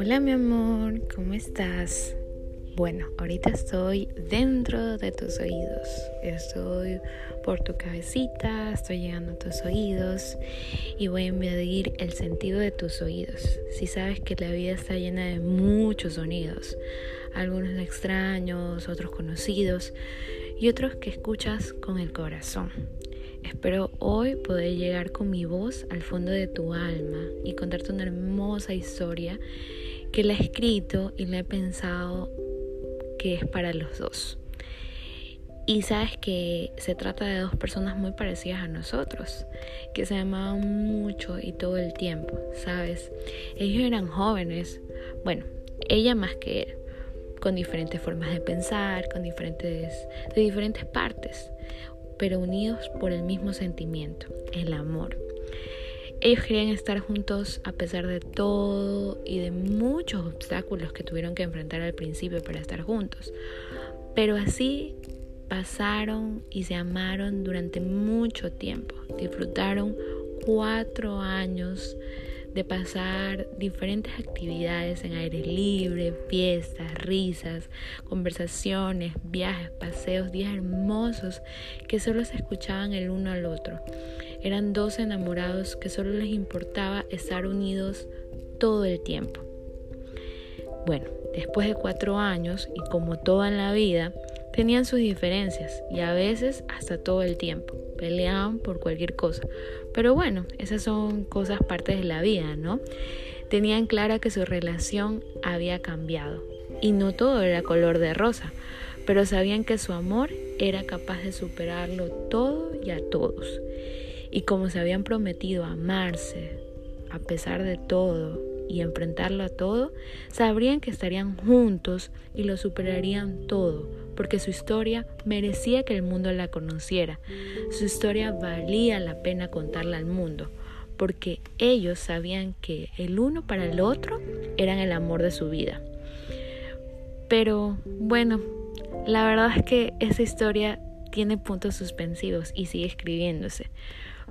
Hola mi amor, ¿cómo estás? Bueno, ahorita estoy dentro de tus oídos. Estoy por tu cabecita, estoy llegando a tus oídos y voy a medir el sentido de tus oídos. Si sabes que la vida está llena de muchos sonidos, algunos extraños, otros conocidos y otros que escuchas con el corazón. Espero hoy poder llegar con mi voz al fondo de tu alma y contarte una hermosa historia que la he escrito y la he pensado que es para los dos. Y sabes que se trata de dos personas muy parecidas a nosotros, que se amaban mucho y todo el tiempo, ¿sabes? Ellos eran jóvenes, bueno, ella más que él, con diferentes formas de pensar, con diferentes, de diferentes partes pero unidos por el mismo sentimiento, el amor. Ellos querían estar juntos a pesar de todo y de muchos obstáculos que tuvieron que enfrentar al principio para estar juntos. Pero así pasaron y se amaron durante mucho tiempo. Disfrutaron cuatro años de pasar diferentes actividades en aire libre, fiestas, risas, conversaciones, viajes, paseos, días hermosos que solo se escuchaban el uno al otro. Eran dos enamorados que solo les importaba estar unidos todo el tiempo. Bueno, después de cuatro años y como toda en la vida, tenían sus diferencias y a veces hasta todo el tiempo peleaban por cualquier cosa. Pero bueno, esas son cosas partes de la vida, ¿no? Tenían clara que su relación había cambiado y no todo era color de rosa, pero sabían que su amor era capaz de superarlo todo y a todos. Y como se habían prometido amarse a pesar de todo y enfrentarlo a todo, sabrían que estarían juntos y lo superarían todo, porque su historia merecía que el mundo la conociera. Su historia valía la pena contarla al mundo, porque ellos sabían que el uno para el otro eran el amor de su vida. Pero bueno, la verdad es que esa historia tiene puntos suspensivos y sigue escribiéndose.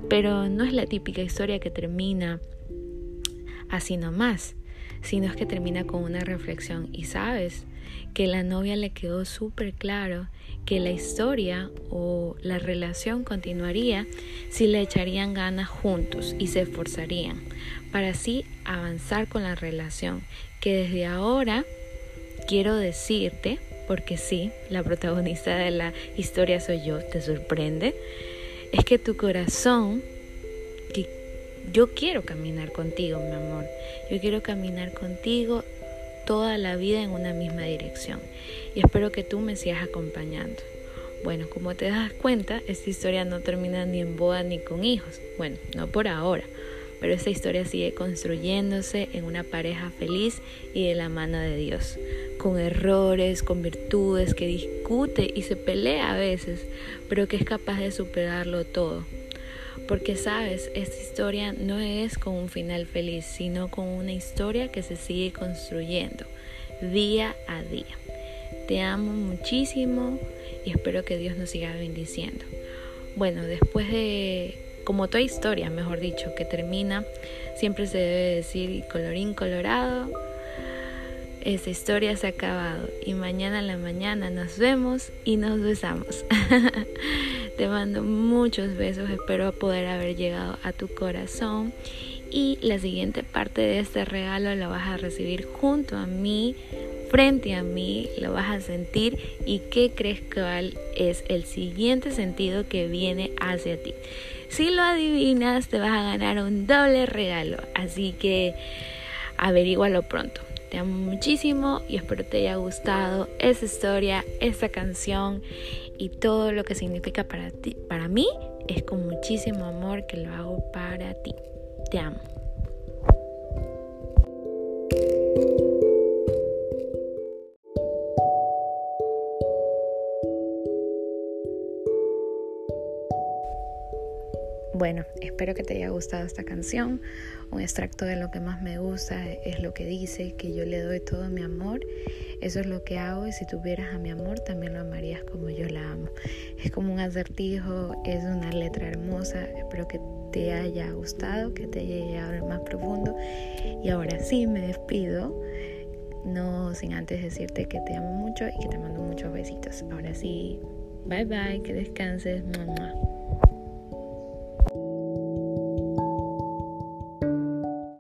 Pero no es la típica historia que termina así nomás, sino es que termina con una reflexión y sabes que la novia le quedó súper claro que la historia o la relación continuaría si le echarían ganas juntos y se esforzarían para así avanzar con la relación que desde ahora quiero decirte porque sí, la protagonista de la historia soy yo, te sorprende, es que tu corazón yo quiero caminar contigo, mi amor. Yo quiero caminar contigo toda la vida en una misma dirección. Y espero que tú me sigas acompañando. Bueno, como te das cuenta, esta historia no termina ni en boda ni con hijos. Bueno, no por ahora. Pero esta historia sigue construyéndose en una pareja feliz y de la mano de Dios. Con errores, con virtudes, que discute y se pelea a veces, pero que es capaz de superarlo todo porque sabes, esta historia no es con un final feliz, sino con una historia que se sigue construyendo día a día. Te amo muchísimo y espero que Dios nos siga bendiciendo. Bueno, después de, como toda historia, mejor dicho, que termina, siempre se debe decir colorín colorado, esta historia se ha acabado y mañana en la mañana nos vemos y nos besamos. Te mando muchos besos, espero poder haber llegado a tu corazón y la siguiente parte de este regalo lo vas a recibir junto a mí, frente a mí, lo vas a sentir y qué crees cuál es el siguiente sentido que viene hacia ti. Si lo adivinas, te vas a ganar un doble regalo, así que averígualo pronto. Te amo muchísimo y espero te haya gustado esta historia, esta canción y todo lo que significa para ti. Para mí es con muchísimo amor que lo hago para ti. Te amo. Bueno, espero que te haya gustado esta canción. Un extracto de lo que más me gusta es lo que dice, que yo le doy todo mi amor. Eso es lo que hago y si tuvieras a mi amor también lo amarías como yo la amo. Es como un acertijo, es una letra hermosa. Espero que te haya gustado, que te haya llegado más profundo. Y ahora sí me despido. No sin antes decirte que te amo mucho y que te mando muchos besitos. Ahora sí, bye bye, que descanses. Mamá.